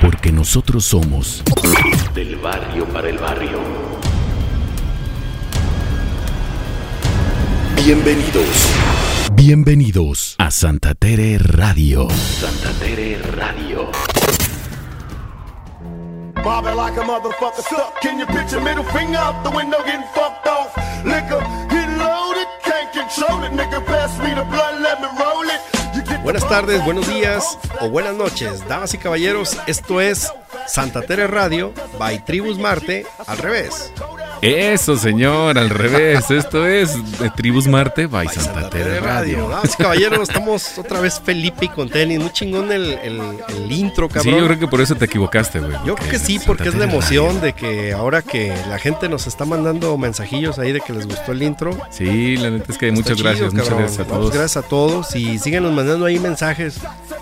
Porque nosotros somos Del barrio para el barrio. Bienvenidos. bienvenidos a Santa Tere Radio. Santa Tere Radio. Bobbing like a motherfucker suck. Can you picture middle finger out the window getting fucked off? Liquor, get loaded, can't control it. Nigga, pass me the blood, let me roll it. Buenas tardes, buenos días o buenas noches, damas y caballeros. Esto es Santa Tere Radio by Tribus Marte al revés. Eso, señor, al revés. Esto es de Tribus Marte by Santa Tere Radio. Caballeros, estamos otra vez Felipe y con tenis. Muy chingón el, el- el intro, Sí, cabrón. yo creo que por eso te equivocaste, güey. Yo creo que sí, porque es la Santa emoción Radio. de que ahora que la gente nos está mandando mensajillos ahí de que les gustó el intro. Sí, la neta es que muchas gracias, muchas gracias a todos. gracias a todos y síganos mandando ahí mensajes.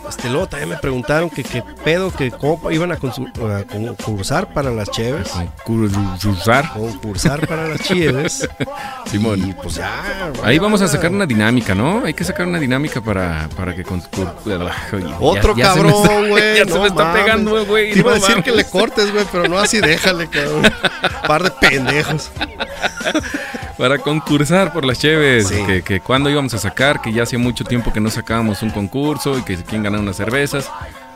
Este, luego también me preguntaron que qué pedo, que cómo iban a, concursar para las cheves. Concursar. Concursar para las cheves. Simón. Y pues ya. Ahí vamos a sacar una dinámica, ¿no? Hay que sacar una dinámica para, para que. Otro Ya- ya cabrón, güey. Ya no se me está mames. pegando, güey. Te iba a decir mames. que le cortes, güey, pero no así déjale, cabrón. Par de pendejos. Para concursar por las cheves. Sí. Que, que cuando íbamos a sacar, que ya hacía mucho tiempo que no sacábamos un concurso y que quién unas cervezas.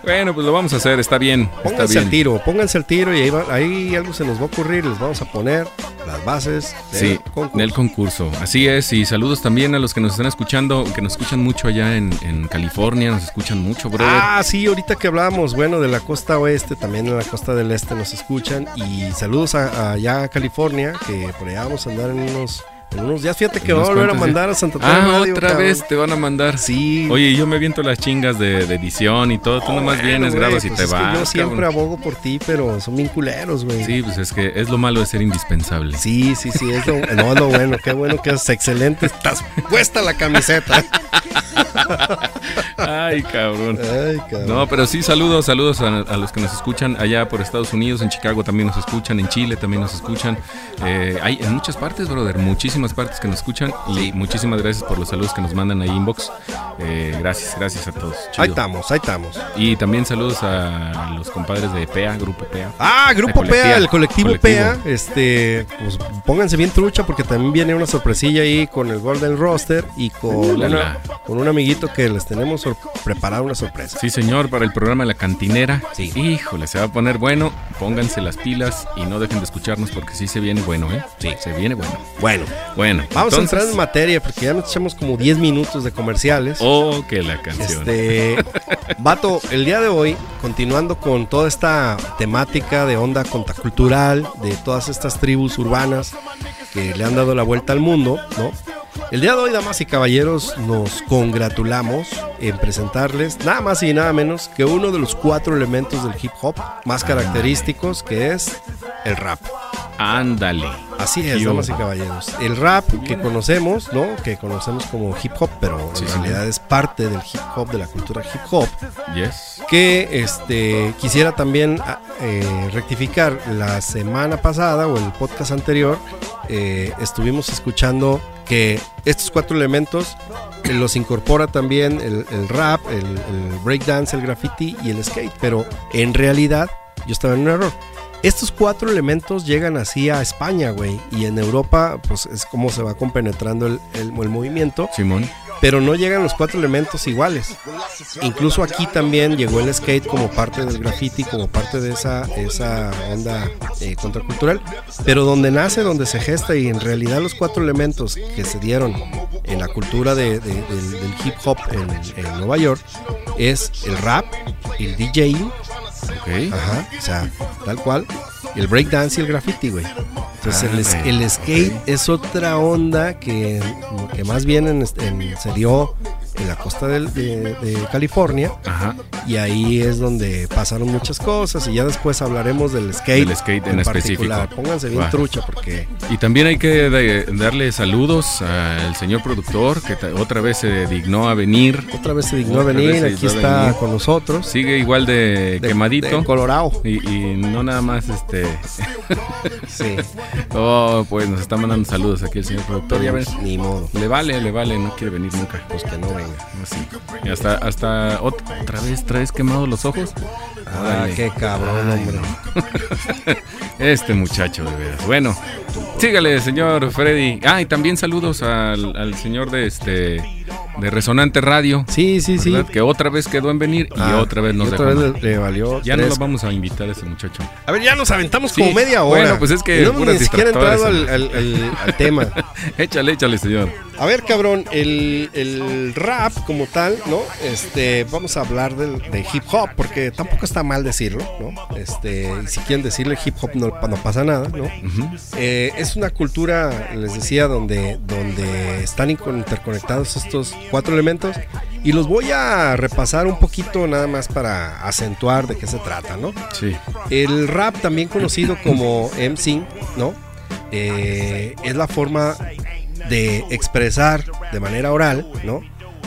Bueno, pues lo vamos a hacer, está bien. Está Pónganse al bien. tiro, pónganse al tiro y ahí, va- ahí algo se nos va a ocurrir. Les vamos a poner las bases del Sí, concurso. del concurso. Así es, y saludos también a los que nos están escuchando, que nos escuchan mucho allá en, en California, nos escuchan mucho, brother. Ah, sí, ahorita que hablábamos, bueno, de la costa oeste, también en la costa del este nos escuchan. Y saludos a, a allá a California, que por allá vamos a andar en unos, en unos días. Fíjate que vamos a volver a mandar a Santa Tere Ah, Radio, otra cabrón. vez te van a mandar. Sí. Oye, yo me aviento las chingas de, de edición y todo, tú nomás Bueno, vienes, grabas y pues te es que vas. Yo siempre abogo por ti, pero son bien culeros, güey. Sí, pues es que es lo malo de ser indispensable. Sí, sí, sí, es lo, no, es lo bueno, qué bueno que es excelente. Estás puesta la camiseta. Ay, cabrón. Ay, cabrón. No, pero sí, saludos, saludos a, a los que nos escuchan allá por Estados Unidos, en Chicago también nos escuchan, en Chile también nos escuchan. Eh, hay en muchas partes, brother, muchísimas partes que nos escuchan. Y muchísimas gracias por los saludos que nos mandan ahí inbox. Eh, gracias, gracias a todos. Chido. Ahí estamos, ahí estamos. Y también saludos a los compadres de PEA, Grupo PEA. Ah, Grupo. PEA, el colectivo, Colectivo. PEA. Este, pues pónganse bien trucha porque también viene una sorpresilla ahí con el Golden Roster y con, Uh, una- con un amiguito que les tenemos preparado una sorpresa. Sí, señor, para el programa La Cantinera. Sí. Híjole, se va a poner bueno. Pónganse las pilas y no dejen de escucharnos porque sí se viene bueno, ¿eh? Sí, se viene bueno. Bueno, Bueno, vamos a entrar en materia porque ya nos echamos como 10 minutos de comerciales. Oh, que la canción. Este, Vato, el día de hoy, continuando con toda esta temática de onda contracultural, de todas estas tribus urbanas que le han dado la vuelta al mundo, ¿no? El día de hoy, damas y caballeros, nos congratulamos en presentarles nada más y nada menos que uno de los cuatro elementos del hip hop más característicos, que es el rap. Ándale. Así es, damas y caballeros. El rap que conocemos, ¿no? Que conocemos como hip hop, pero Sí, en sí. realidad es parte del hip hop, de la cultura hip hop. Yes. Que este quisiera también ah, eh, rectificar. La semana pasada o el podcast anterior eh, estuvimos escuchando que estos cuatro elementos eh, los incorpora también el, rap, el, breakdance, el graffiti y el skate. Pero en realidad yo estaba en un error. Estos cuatro elementos llegan así a España, güey. Y en Europa, pues es como se va compenetrando el- el movimiento. Simón. Pero no llegan los cuatro elementos iguales. Incluso aquí también llegó el skate como parte del graffiti, como parte de esa, esa onda eh, contracultural. Pero donde nace, donde se gesta y en realidad los cuatro elementos que se dieron en la cultura de- de- del, del hip hop en, en Nueva York es el rap, el DJing, Ok. Ajá, o sea, tal cual. El breakdance y el graffiti, güey. Entonces el, Ah, el skate es otra onda que, que más bien en, en- se dio en la costa del- de, de California Ajá. y ahí es donde pasaron muchas cosas y ya después hablaremos del skate, Del skate en particular. específico. Pónganse bien Va. trucha porque Y también hay que de- darle saludos al señor productor que otra vez se dignó a venir. otra vez se dignó a venir, aquí está venir. con nosotros. Sigue igual de, de- quemadito. Colorado. y, y no nada más este. Sí, Oh, pues nos está mandando saludos aquí el señor productor. Ya ven. ni modo. Le vale, le vale, no quiere venir nunca. Pues que no venga. Así. Y hasta, hasta otra vez traes quemados los ojos. Ah, qué cabrón, Ay, hombre. Este muchacho, de veras. Bueno, sígale, señor Freddy. Ah, y también saludos al, al señor de este de Resonante Radio. Sí, sí, sí. Que otra vez quedó en venir y Ah, otra vez nos y otra dejó. vez le, le valió. Ya no lo vamos a invitar a ese muchacho. A ver, ya nos aventamos Sí, como media hora. bueno, pues es que no ni siquiera entrado al, distractores, al- al- al tema. échale, échale, señor. A ver, cabrón, el, el rap como tal, ¿no? Este, vamos a hablar de hip hop, porque tampoco está mal decirlo, ¿no? Este, y si quieren decirle hip hop no, no pasa nada, ¿no? Ujú. Eh, es una cultura, les decía, donde, donde están interconectados estos cuatro elementos y los voy a repasar un poquito nada más para acentuar de qué se trata, ¿no? Sí. El rap, también conocido como MC, ¿no? Eh, es la forma de expresar de manera oral, ¿no?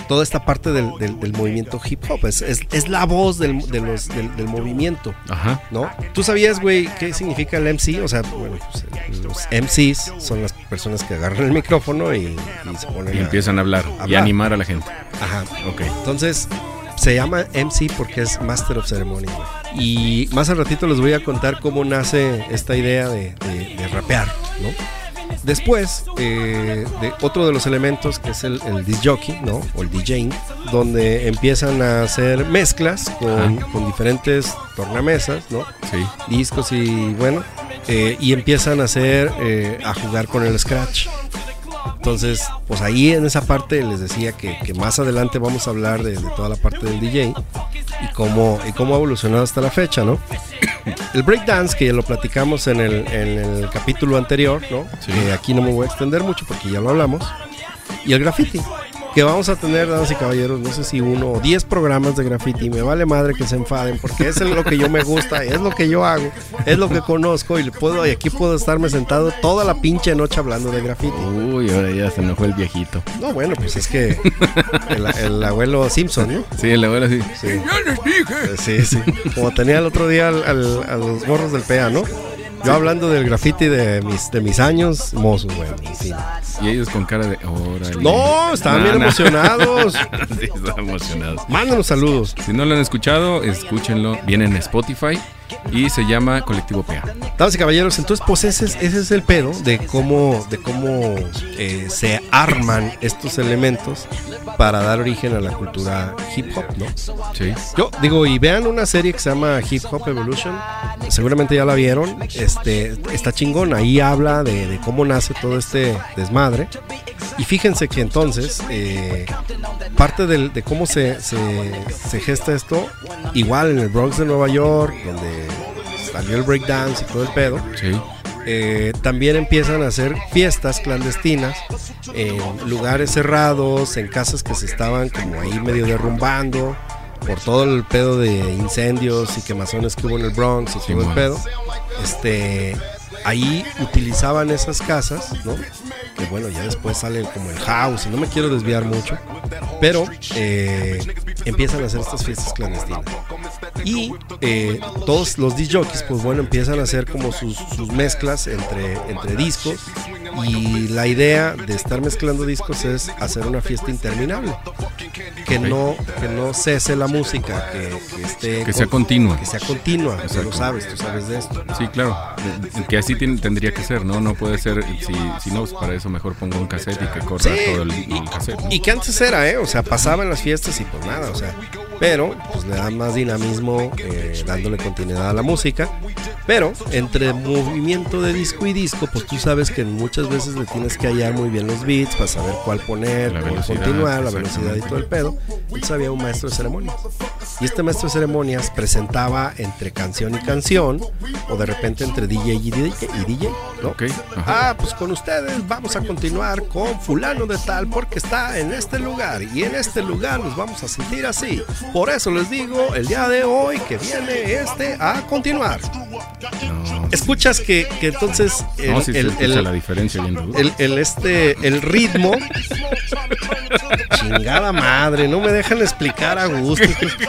Toda esta parte del, del- del movimiento hip hop. Es, es- es la voz del, de los- del- movimiento, Ajá. ¿no? ¿Tú sabías, güey, qué significa el MC? O sea, bueno, pues, los MCs son las personas que agarran el micrófono y, y se ponen Y empiezan a hablar y animar a la gente. Ajá. Ok. Entonces, se llama MC porque es Master of Ceremony. Y más al ratito les voy a contar cómo nace esta idea de, de- de rapear, ¿no? Después, eh, de otro de los elementos que es el, el disc jockey, ¿no? O el DJing, donde empiezan a hacer mezclas con, con diferentes tornamesas, ¿no? Sí. discos y bueno, eh, y empiezan a hacer, eh, a jugar con el scratch. Entonces, pues ahí en esa parte les decía que, que más adelante vamos a hablar de, de toda la parte del DJ y cómo, y cómo ha evolucionado hasta la fecha, ¿no? El breakdance, que ya lo platicamos en el, en el capítulo anterior, ¿no? Sí. Que aquí no me voy a extender mucho porque ya lo hablamos. Y el graffiti, que vamos a tener, damas y caballeros, no sé si uno o diez programas de graffiti. Me vale madre que se enfaden porque es lo que yo me gusta, es lo que yo hago, es lo que conozco y le puedo, y aquí puedo estarme sentado toda la pinche noche hablando de graffiti. Uy, ahora ya se enojó el viejito. No, bueno, pues es que el, el abuelo Simpson, ¿no? Sí, la verdad sí. Sí. Eh, Sí, sí. Como tenía el otro día al- al- a los morros del PEA, ¿no? Yo hablando del graffiti de mis, de mis años mozos, güey. Y ellos con cara de. Órale. No, estaban bien emocionados. sí, estaban emocionados. Mándanos saludos. Si no lo han escuchado, escúchenlo. Viene en Spotify y se llama Colectivo PA. Damas y caballeros, entonces pues ese es, ese es el pedo de cómo, de cómo eh, se arman estos elementos para dar origen a la cultura hip hop, ¿no? Sí. Yo digo, y vean una serie que se llama Hip Hop Evolution, seguramente ya la vieron, este, está chingón, ahí habla de, de cómo nace todo este desmadre. Y fíjense que entonces, eh, parte del- de cómo se, se- se gesta esto, igual en el Bronx de Nueva York, donde salió el breakdance y todo el pedo, Sí. eh, también empiezan a hacer fiestas clandestinas en lugares cerrados, en casas que se estaban como ahí medio derrumbando por todo el pedo de incendios y quemazones que hubo en el Bronx y todo el pedo. Este, ahí utilizaban esas casas, ¿no? Que bueno, ya después sale como el house y no me quiero desviar mucho, pero eh, empiezan a hacer estas fiestas clandestinas. Y eh, todos los jockeys, pues bueno, empiezan a hacer como sus, sus mezclas entre, entre discos. Y la idea de estar mezclando discos es hacer una fiesta interminable. Que no, que no cese la música, que, que esté. Que sea con- continua. Que sea continua. Tú lo sabes, tú sabes de esto. Sí, claro. Que así tendría que ser, ¿no? No puede ser. Si, si no, pues para eso mejor pongo un cassette y que corra Sí, todo el, el cassette. ¿no? y que antes era, ¿eh? O sea, pasaba en las fiestas y pues nada, o sea. Pero, pues le da más dinamismo eh, dándole continuidad a la música. Pero, entre movimiento de disco y disco, pues tú sabes que muchas veces le tienes que hallar muy bien los beats para saber cuál poner, cuál continuar, la velocidad y todo el pedo. Entonces había un maestro de ceremonias. Y este maestro de ceremonias presentaba entre canción y canción, o de repente entre DJ y DJ, y DJ ¿no? Ok, ajá. Ah, pues con ustedes vamos a continuar con fulano de tal porque está en este lugar y en este lugar nos vamos a sentir así. Por eso les digo el día de hoy que viene este a continuar. No, Escuchas que, que entonces el, no, sí se el- escucha el- la diferencia bien el, el, este, el ritmo. Chingada madre, no me dejan explicar a gusto.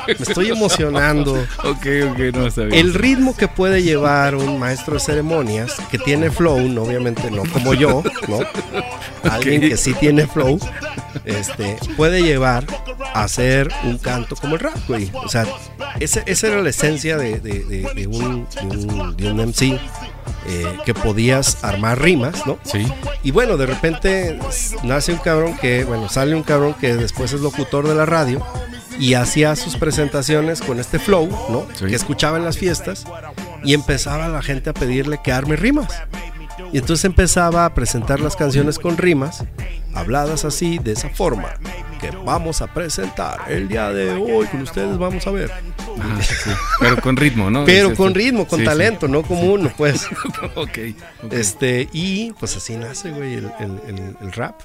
Me estoy emocionando. Ok, ok, no bien. El ritmo que puede llevar un maestro de ceremonias que tiene flow, no, obviamente no como yo, ¿no? Alguien que sí tiene flow, este, puede llevar a hacer un canto como el rap, güey. O sea, ese- esa era la esencia de, de- de- de un, un, de un MC. Eh, que podías armar rimas, ¿no? Sí. Y bueno, de repente nace un cabrón que, bueno, sale un cabrón que después es locutor de la radio y hacía sus presentaciones con este flow, ¿no? Sí. Que escuchaba en las fiestas y empezaba la gente a pedirle que arme rimas. Y entonces empezaba a presentar las canciones con rimas, habladas así, de esa forma, que vamos a presentar el día de hoy con ustedes, vamos a ver. Sí. Pero con ritmo, ¿no? Pero con ritmo, con sí, sí. talento, no como uno, pues. ok. ok. Este, y pues así nace, güey, el, el- el- el rap.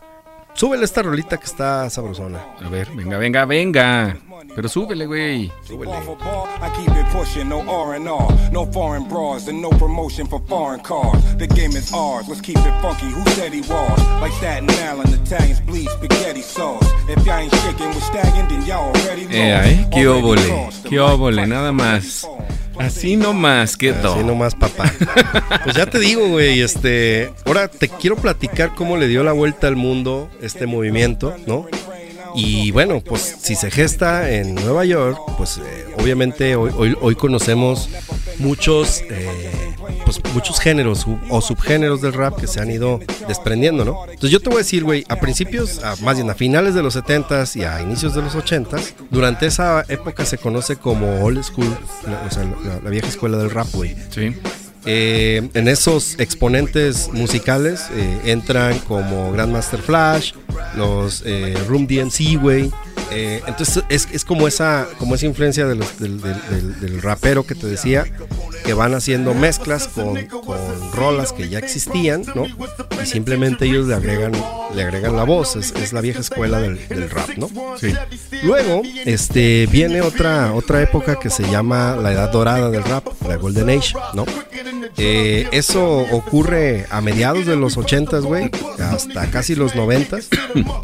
Súbele esta rolita que está sabrosona. A ver, venga, venga, venga. Pero súbele, güey. Súbele. I keep it pushing, no R&R, no foreign bras, and no promotion for foreign cars. The game is ours, let's keep it funky. Who said he was? Like Staten Island, Italians bleed spaghetti sauce. If y'all ain't shaking with stagging, then y'all already lost. Eh, eh, qué óvole, qué óvole, nada más. Así nomás quedó. Así nomás, papá. Pues ya te digo, güey, este, ahora te quiero platicar cómo le dio la vuelta al mundo este movimiento, ¿no? Y bueno, pues si se gesta en Nueva York, pues eh, obviamente hoy, hoy, hoy conocemos muchos, eh, pues muchos géneros o subgéneros del rap que se han ido desprendiendo, ¿no? Entonces yo te voy a decir, güey, a principios, a- más bien a finales de los 70s y a inicios de los 80s, durante esa época se conoce como old school, la- o sea, la, la vieja escuela del rap, güey. Sí. Eh, en esos exponentes musicales eh, entran como Grandmaster Flash, los eh, Room DMC, güey. Eh, entonces es, es como esa como esa influencia de los- del, del- del- del rapero que te decía, que van haciendo mezclas con, con rolas que ya existían, ¿no? Y simplemente ellos le agregan, le agregan la voz, es, es la vieja escuela del, rap, ¿no? Sí. Luego, este, viene otra, otra época que se llama la edad dorada del rap, la Golden Age, ¿no? Eh, eso ocurre a mediados de los 80s, güey, hasta casi los 90s,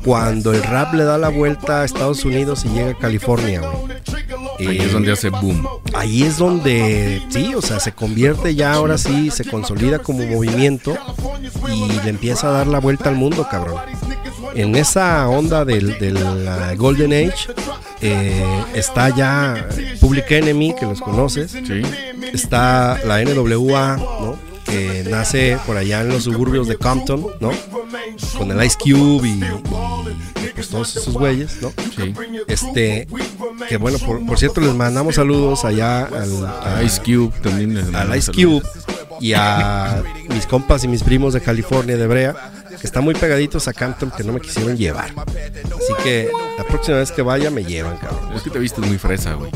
cuando el rap le da la vuelta a Estados Unidos y llega a California, güey. Ahí Eh, es donde hace boom. ahí es donde, sí, o sea, se convierte ya ahora sí, se consolida como movimiento y le empieza a dar la vuelta al mundo, cabrón. En esa onda del, del uh, Golden Age eh, está ya Public Enemy, que los conoces, Sí. está la NWA, ¿no? Que nace por allá en los suburbios de Compton, ¿no? Con el Ice Cube y, todos esos güeyes, ¿no? Sí. Este, que bueno, por, por cierto, les mandamos saludos allá al, a- Ice Cube también. al Ice saludos. Cube y a mis compas y mis primos de California, de Brea, que están muy pegaditos a Campton, que no me quisieron llevar. Así que la próxima vez que vaya me llevan, cabrón. Es que te viste muy fresa, güey.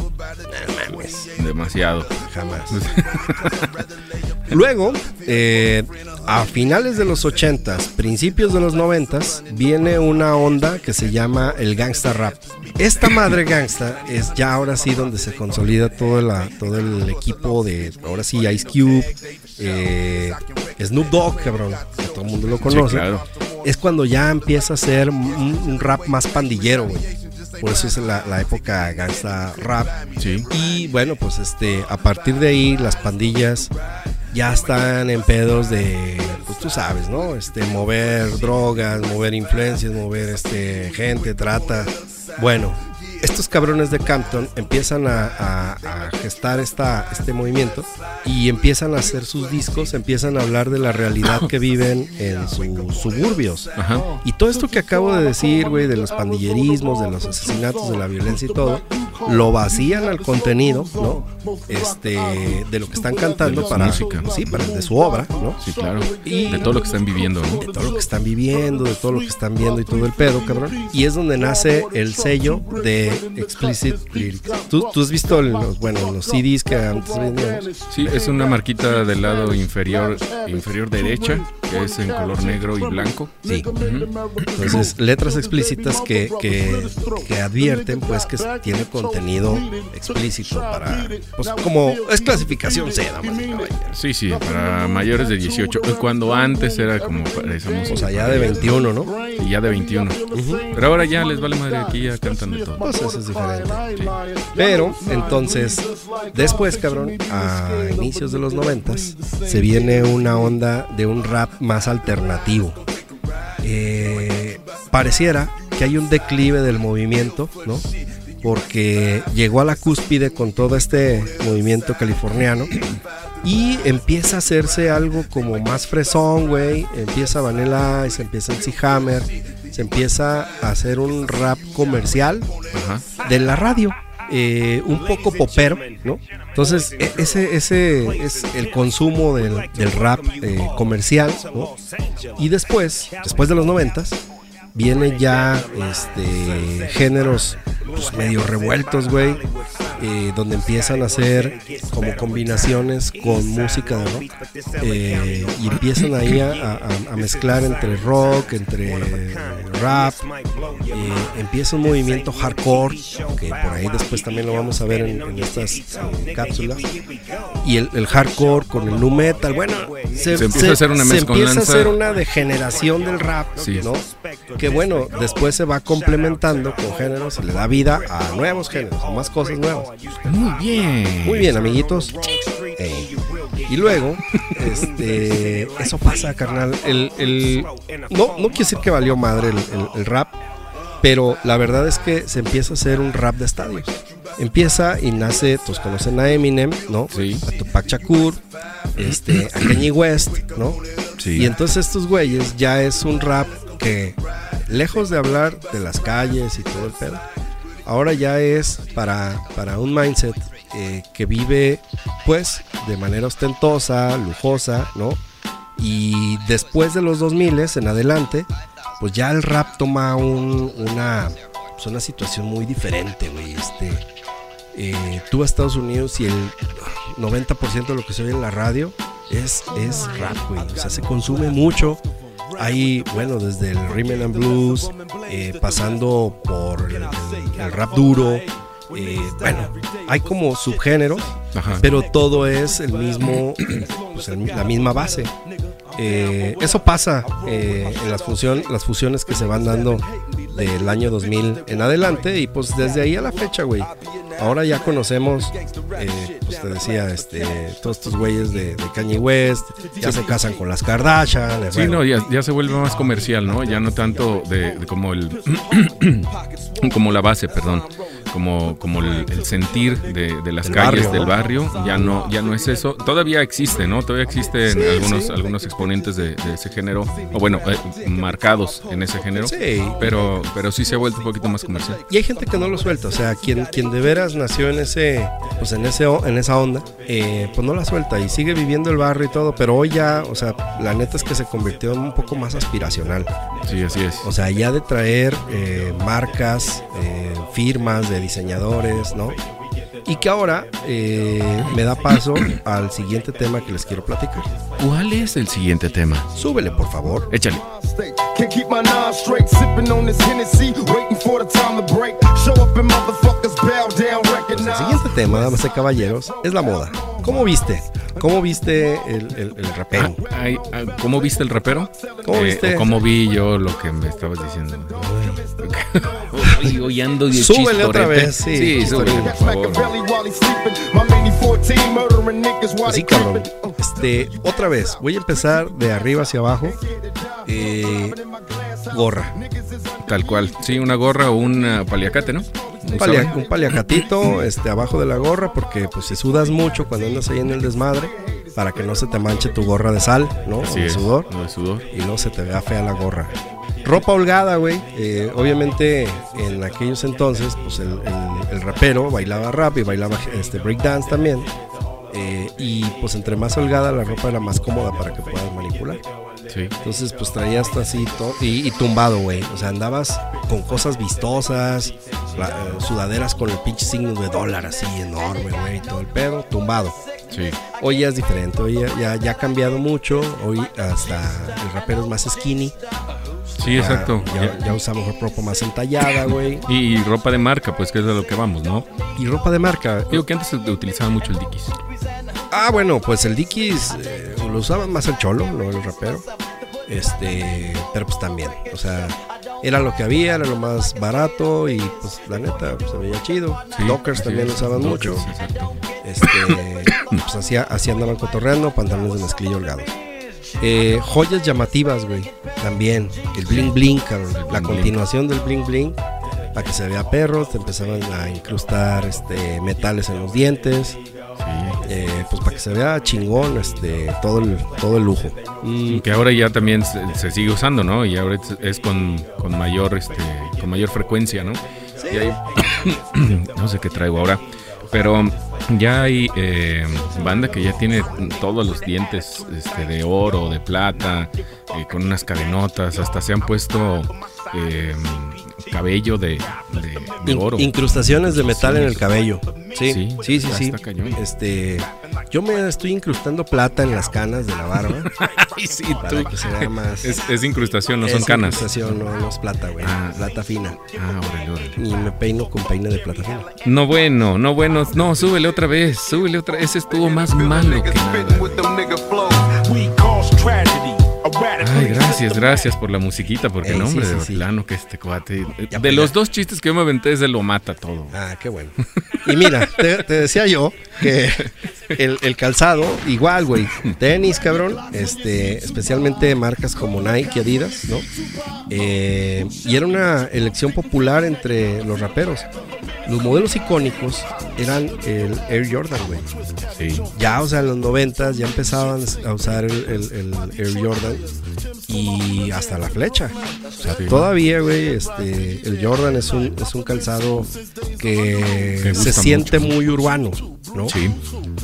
Demasiado. Jamás. Luego, eh, a finales de los 80s, principios de los 90s, viene una onda que se llama el gangsta rap. Esta madre gangsta es ya ahora sí donde se consolida todo, la, todo el equipo de, ahora sí, Ice Cube, eh, Snoop Dogg, cabrón, que todo el mundo lo conoce. claro. Es cuando ya empieza a ser un, un rap más pandillero, güey. Por eso es la, la época gangsta rap. Sí. Y bueno, pues este, a partir de ahí las pandillas ya están en pedos de, pues tú sabes, ¿no? Este, mover drogas, mover influencias, mover este, gente, trata. Bueno, estos cabrones de Campton empiezan a, a- a gestar esta, este movimiento y empiezan a hacer sus discos, empiezan a hablar de la realidad que viven en sus suburbios. Ajá. Y todo esto que acabo de decir, güey, de los pandillerismos, de los asesinatos, de la violencia y todo, lo vacían al contenido, ¿no? Este, de lo que están cantando De para, música. sí, para de su obra, ¿no? Sí, claro. Y- De todo lo que están viviendo, ¿no? De todo lo que están viviendo, de todo lo que están viendo y todo el pedo, cabrón. Y es donde nace el sello de Explicit Lyrics. ¿Tú, tú has visto los, bueno, los CDs que antes vendíamos? Sí, es una marquita del lado inferior inferior derecha, que es en color negro y blanco. Sí. Entonces, letras explícitas que, que, que advierten pues que tiene contenido explícito para pues como es clasificación C, damas y caballeros. Sí, sí, para mayores de 18. Cuando antes era como para esa música. O sea, ya de 21, ¿no? Y ya de 21. Pero ahora ya les vale madre, aquí ya cantan de todo. Pues eso es diferente. Pero entonces, después, cabrón, a inicios de los noventas, se viene una onda de un rap más alternativo. Eh, pareciera que hay un declive del movimiento, ¿no? Porque llegó a la cúspide con todo este movimiento californiano y empieza a hacerse algo como más fresón, güey. Empieza Vanilla Ice, empieza MC Hammer, se empieza a hacer un rap comercial Ajá. de la radio. eh, un poco popero, ¿no? Entonces, e- ese, ese es el consumo del, del rap eh, comercial, ¿no? Y después, después de los noventas, vienen ya este, géneros pues, medio revueltos, güey, eh, donde empiezan a hacer como combinaciones con música de rock eh, y empiezan ahí a, a- a mezclar entre rock, entre rap, eh, empieza un movimiento hardcore, que por ahí después también lo vamos a ver en, en estas cápsulas, y el, el hardcore con el nu metal, bueno, se, Se empieza a hacer una se empieza a hacer una degeneración del rap, Sí. ¿no? Que bueno, después se va complementando con géneros, se le da vida a nuevos géneros, a más cosas nuevas. Muy bien. Muy bien, amiguitos. Ey. Y luego, este, eso pasa, carnal. El, el- no, no quiere decir que valió madre el, el- el rap, pero la verdad es que se empieza a hacer un rap de estadios. Empieza y nace, todos conocen a Eminem, ¿no? Sí. A Tupac Shakur, este, a Kanye West, ¿no? Sí. Y entonces estos güeyes ya es un rap que, lejos de hablar de las calles y todo el pedo, ahora ya es para, para un mindset eh, que vive pues de manera ostentosa, lujosa, ¿no? Y después de los 2000 en adelante, pues ya el rap toma un- una, pues una situación muy diferente, güey. Este, eh, tú a Estados Unidos y el 90% de lo que se oye en la radio es, es rap, güey. O sea, se consume mucho. Hay, bueno, desde el rhythm and blues, eh, pasando por el, rap duro. eh, bueno, hay como subgéneros, Ajá. pero todo es el mismo, pues, el- la misma base. Eh, eso pasa eh, en las, fusión, las fusiones que se van dando del año 2000 en adelante y pues desde ahí a la fecha, güey. Ahora ya conocemos, eh, pues te decía, este, todos estos güeyes de, de Kanye West, ya se casan con las Kardashian. Sí, bueno, no, ya, ya se vuelve más comercial, ¿no? Ya no tanto de, de como el como la base, perdón, como como el, el sentir de, de las El calles barrio, del ¿no? barrio, ya no ya no es eso. Todavía existe, ¿no? Todavía existen Sí, algunos sí. algunos exponentes de, de ese género o bueno, eh, marcados en ese género. Sí. Pero pero sí se ha vuelto un poquito más comercial. Y hay gente que no lo suelta, o sea, quien, quien de veras nació en ese, pues en ese, en esa onda, eh, pues no la suelta y sigue viviendo el barrio y todo, pero hoy ya, o sea, la neta es que se convirtió en un poco más aspiracional. Sí, así es. O sea, ya de traer eh, marcas, firmas de diseñadores, ¿no? Y que ahora eh, me da paso al siguiente tema que les quiero platicar. ¿Cuál es el siguiente tema? Súbele, por favor. Échale. Can't keep my nine straight, sipping on this Hennessy, waiting for the time to break. Show up and motherfuckers bow down, Pues el recognize. siguiente tema, damas y caballeros, es la moda. ¿Cómo viste? ¿Cómo viste el, el, el rapero? Ah, ay, ah, ¿Cómo viste el rapero? ¿Cómo Eh, viste? ¿Cómo vi yo lo que me estabas diciendo? Uy, hoy ando de Súbele otra vez, sí, Sí, súbele, por favor. Machiavelli while he's sleeping. My mini 14 murdering niggas while Así cabrón. Este, otra vez, voy a empezar de arriba hacia abajo. Eh, gorra. Tal cual. Sí, una gorra o un ah, paliacate, ¿no? Un, palia- un paliacatito este, abajo de la gorra porque pues si sudas mucho cuando andas ahí en el desmadre para que no se te manche tu gorra de sal, ¿no? Así o de es, sudor o de sudor. y no se te vea fea la gorra. Ropa holgada, güey. Eh, obviamente en aquellos entonces pues el, el- el rapero bailaba rap y bailaba este, breakdance también. Eh, y pues entre más holgada la ropa era más cómoda para que puedas manipular. Sí. Entonces, pues traías así to- y, y tumbado, güey. O sea, andabas con cosas vistosas, la- eh, sudaderas con el pinche signo de dólar así enorme, güey, y todo el pedo, tumbado. Sí. Hoy ya es diferente, hoy ya, ya, ya ha cambiado mucho. Hoy hasta el rapero es más skinny. Sí, Ya- exacto. Ya, ya usamos ropa más entallada, güey. Y, y ropa de marca, pues que es de lo que vamos, ¿no? Y ropa de marca. Digo que antes se utilizaba mucho el Dickies. Ah, bueno, pues el Dickies eh, lo usaban más el cholo, no el rapero. Este, pero pues también, o sea, era lo que había, era lo más barato y pues la neta pues, se veía chido. Sí, Dockers también usaban mucho. Exacto. Este, pues así, así andaban cotorreando, pantalones de mezclilla holgados. Eh, joyas llamativas, güey. También. El bling bling, cabrón. La continuación del bling bling. Para que se vea perro. Te empezaban a incrustar este, metales en los dientes. Eh, pues para que se vea chingón este, todo, el, todo el lujo. Mm, Que ahora ya también se, se sigue usando, ¿no? Y ahora es, es con, con mayor este con mayor frecuencia, ¿no? Y hay- no sé qué traigo ahora, pero ya hay eh, banda que ya tiene todos los dientes este, de oro, de plata, eh, con unas cadenotas, hasta se han puesto eh, cabello de, de- de in- oro. incrustaciones de metal en el cabello. Sí, Sí, sí, sí. cañón. Este, yo me estoy incrustando plata en las canas de la barba Ay, sí, para tú. que se vea más. Es, es incrustación, no son canas. incrustación, no, no es plata, güey. Ah. Plata fina. Ah, órale, órale. Y me peino con peine de plata fina. No bueno, no bueno. No, súbele otra vez, súbele otra Ese estuvo más malo que nada. Ay, gracias, gracias por la musiquita, porque Ey, no, hombre, sí, de sí, sí. plano que este cuate. Ya, De pues, los ya. dos chistes que yo me aventé, ese lo mata todo. Ah, qué bueno. Y mira, te, te decía yo que el, el calzado, igual, güey. Tenis, cabrón. Este, especialmente marcas como Nike y Adidas, ¿no? Eh, y era una elección popular entre los raperos. Los modelos icónicos eran el Air Jordan, güey. Sí. Ya, o sea, en los 90 ya empezaban a usar el, el- el Air Jordan y hasta la flecha. O sea, Sí. todavía, güey, este, el Jordan es un, es un calzado que se siente mucho. muy urbano, ¿no? Sí.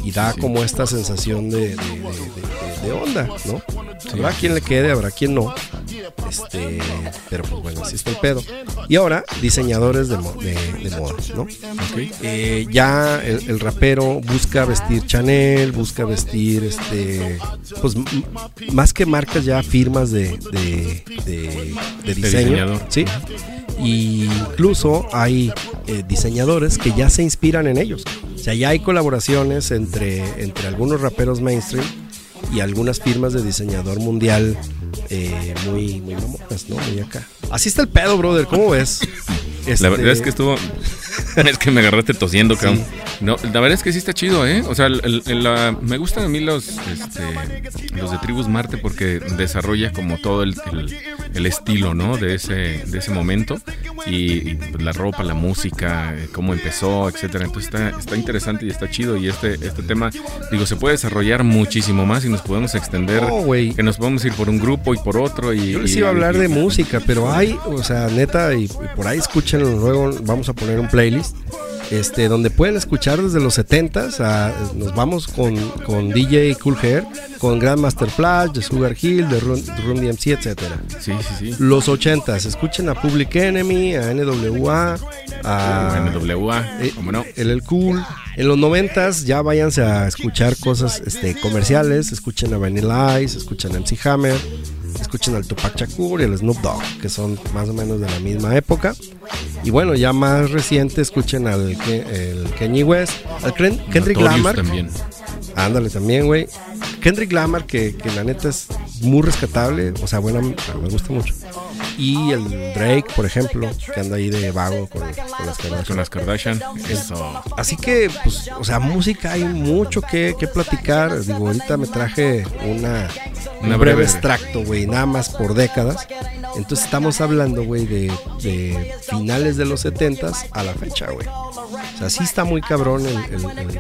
Y da Sí. como esta sensación de, de- de- de- de onda, ¿no? Habrá quien le quede, habrá quien no. Este, pero pues bueno, así está el pedo. Y ahora, diseñadores de, mo- de, moda, ¿no? Ok. Eh, ya el, el rapero busca vestir Chanel, busca vestir este, pues más que marcas ya firmas de, de, diseño, diseñador. sí. Y incluso hay eh, diseñadores que ya se inspiran en ellos. O sea, ya hay colaboraciones entre, entre algunos raperos mainstream y algunas firmas de diseñador mundial eh, muy, muy mamonas, ¿no? Muy acá. Así está el pedo, brother. ¿Cómo ves? La Este, verdad es que estuvo. es que me agarraste tosiendo, cabrón. No, la verdad es que sí está chido, ¿eh? O sea, el- el- el- la- me gustan a mí los, este, los de Tribus Marte porque desarrolla como todo el, el- el estilo, ¿no? De ese, de ese momento. Y, y, la ropa, la música, eh, cómo empezó, etcétera. Entonces está, está interesante y está chido. Y este, este tema, digo, se puede desarrollar muchísimo más y nos podemos extender. Güey. que nos podemos ir por un grupo y por otro. Y, Yo les iba a hablar y- de música, pero hay, o sea, neta, y, y por ahí escúchenlo, luego vamos a poner un playlist. Este, donde pueden escuchar desde los 70s, a- nos vamos con, con DJ Cool Hair, con Grandmaster Flash, de Sugar Hill, de Run DMC, etcétera. Sí, sí, sí. Los 80s, escuchen a Public Enemy, a NWA, a NWA, eh, ¿cómo no? el El Cool. En los 90s ya váyanse a escuchar cosas este, comerciales, escuchen a Vanilla Ice, escuchen a MC Hammer, escuchen al Tupac Shakur y al Snoop Dogg, que son más o menos de la misma época. Y bueno, ya más reciente escuchen al el Kanye West, al Kendrick Lamar. también. Ándale también, güey. Kendrick Lamar, que, que la neta es muy rescatable, o sea, buena, me gusta mucho. Y el Drake, por ejemplo, que anda ahí de vago con, con las Kardashian. Con las Kardashian. Eso. Así que, pues, o sea, música hay mucho que, que platicar. Digo, ahorita me traje una, Una un breve- breve extracto, güey, nada más por décadas. Entonces estamos hablando, güey, de, de finales de los 70 a la fecha, güey. O sea, sí está muy cabrón el, el- el-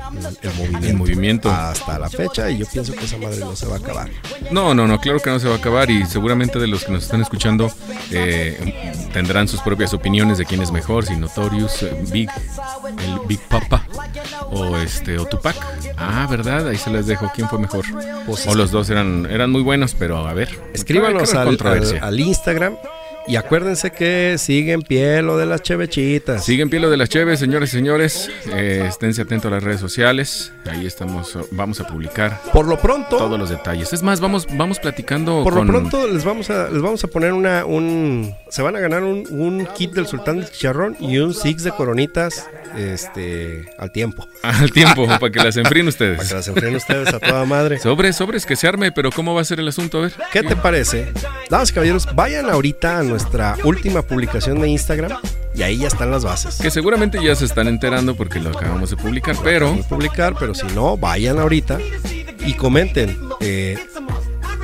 el- el movimiento. Hasta la fecha y yo pienso que esa madre no se va a acabar. No, no, no, claro que no se va a acabar y seguramente de los que nos están escuchando eh, tendrán sus propias opiniones de quién es mejor, si Notorious, eh, Big, el Big Papa o este o Tupac. Ah, ¿verdad? Ahí se les dejo quién fue mejor. Pues o los dos eran eran muy buenos, pero a ver. Escríbanos ¿qué al, controversia? al- al Instagram y acuérdense que siguen pie lo de las chevechitas. Siguen pie lo de las cheves, señores y señores. Eh, esténse atentos a las redes sociales. Ahí estamos, vamos a publicar Por lo pronto, todos los detalles. Es más, vamos, vamos platicando Por con. lo pronto les vamos a les vamos a poner una un se van a ganar un, un kit del sultán del chicharrón y un six de coronitas este al tiempo Al tiempo, para que las enfríen para ustedes. que las enfrenen ustedes a toda madre. Sobres, sobres, que se arme, pero ¿cómo va a ser el asunto? A ver. ¿Qué te parece? Damas y caballeros, vayan ahorita a nuestra última publicación de Instagram y ahí ya están las bases. Que seguramente ya se están enterando porque lo acabamos de publicar, pero Vamos a publicar, pero si no, vayan ahorita y comenten eh,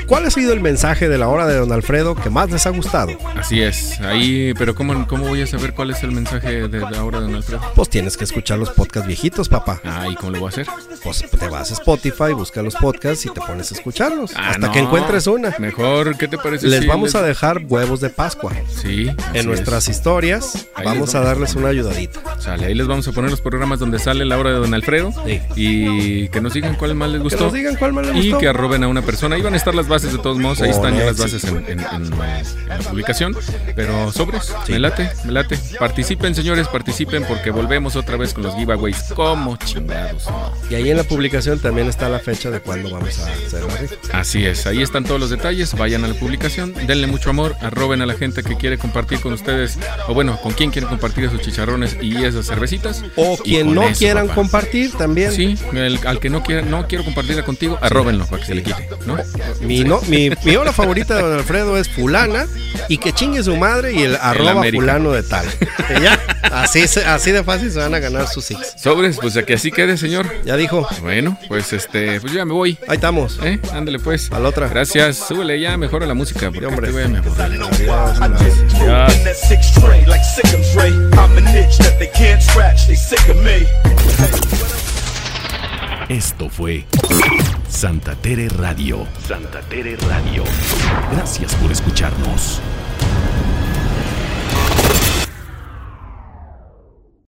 ¿Cuál ha sido el mensaje de la hora de Don Alfredo que más les ha gustado? Así es, ahí, pero ¿cómo, cómo voy a saber cuál es el mensaje de la hora de Don Alfredo? Pues tienes que escuchar los podcasts viejitos, papá. Ah, ¿y cómo lo voy a hacer? Pues te vas a Spotify, busca los podcasts y te pones a escucharlos. Ah, hasta no. que encuentres una. Mejor, ¿qué te parece? Les si vamos les- a dejar huevos de Pascua. Sí, En nuestras es. historias Ahí vamos a darles una ayudadita. Sale, ahí les vamos a poner los programas donde sale la hora de Don Alfredo. Sí. Y que nos digan cuál más les Que gustó. nos digan cuál más les y que arroben a una persona. Ahí van a estar las bases de todos modos. Ahí están ya las bases en, en- en- en la publicación. Pero sobres, me late, me late. Participen, señores, participen porque volvemos otra vez con los giveaways. Como chingados. Y ahí en la publicación también está la fecha de cuándo vamos a hacer la rifa. Así es, ahí están todos los detalles. Vayan a la publicación, denle mucho amor, arroben a la gente que quiere compartir con ustedes, o bueno, con quien quieren compartir esos chicharrones y esas cervecitas. O quien no eso, quieran papá. compartir también. Sí, el- al que no quiera, no quiero compartirla contigo, arróbenlo para que se le quite, ¿no? Mi, no, mi, mi hora favorita de Don Alfredo es fulana y que chingue su madre y el arroba América. fulano de tal. Ya, así, así de fácil se van a ganar sus six. Sobres, pues a que así quede, señor. Ya dijo, Bueno, pues este, pues yo ya me voy. ahí estamos. ¿Eh? Ándale pues. A la otra. Gracias. Súbele ya, mejora la música. Porque Sí, hombre. güey me aburre. Yeah. In that six tray, like sick Dre. I'm an itch that they can't scratch, they sick of me. Esto fue Santa Tere Radio. Santa Tere Radio. Gracias por escucharnos.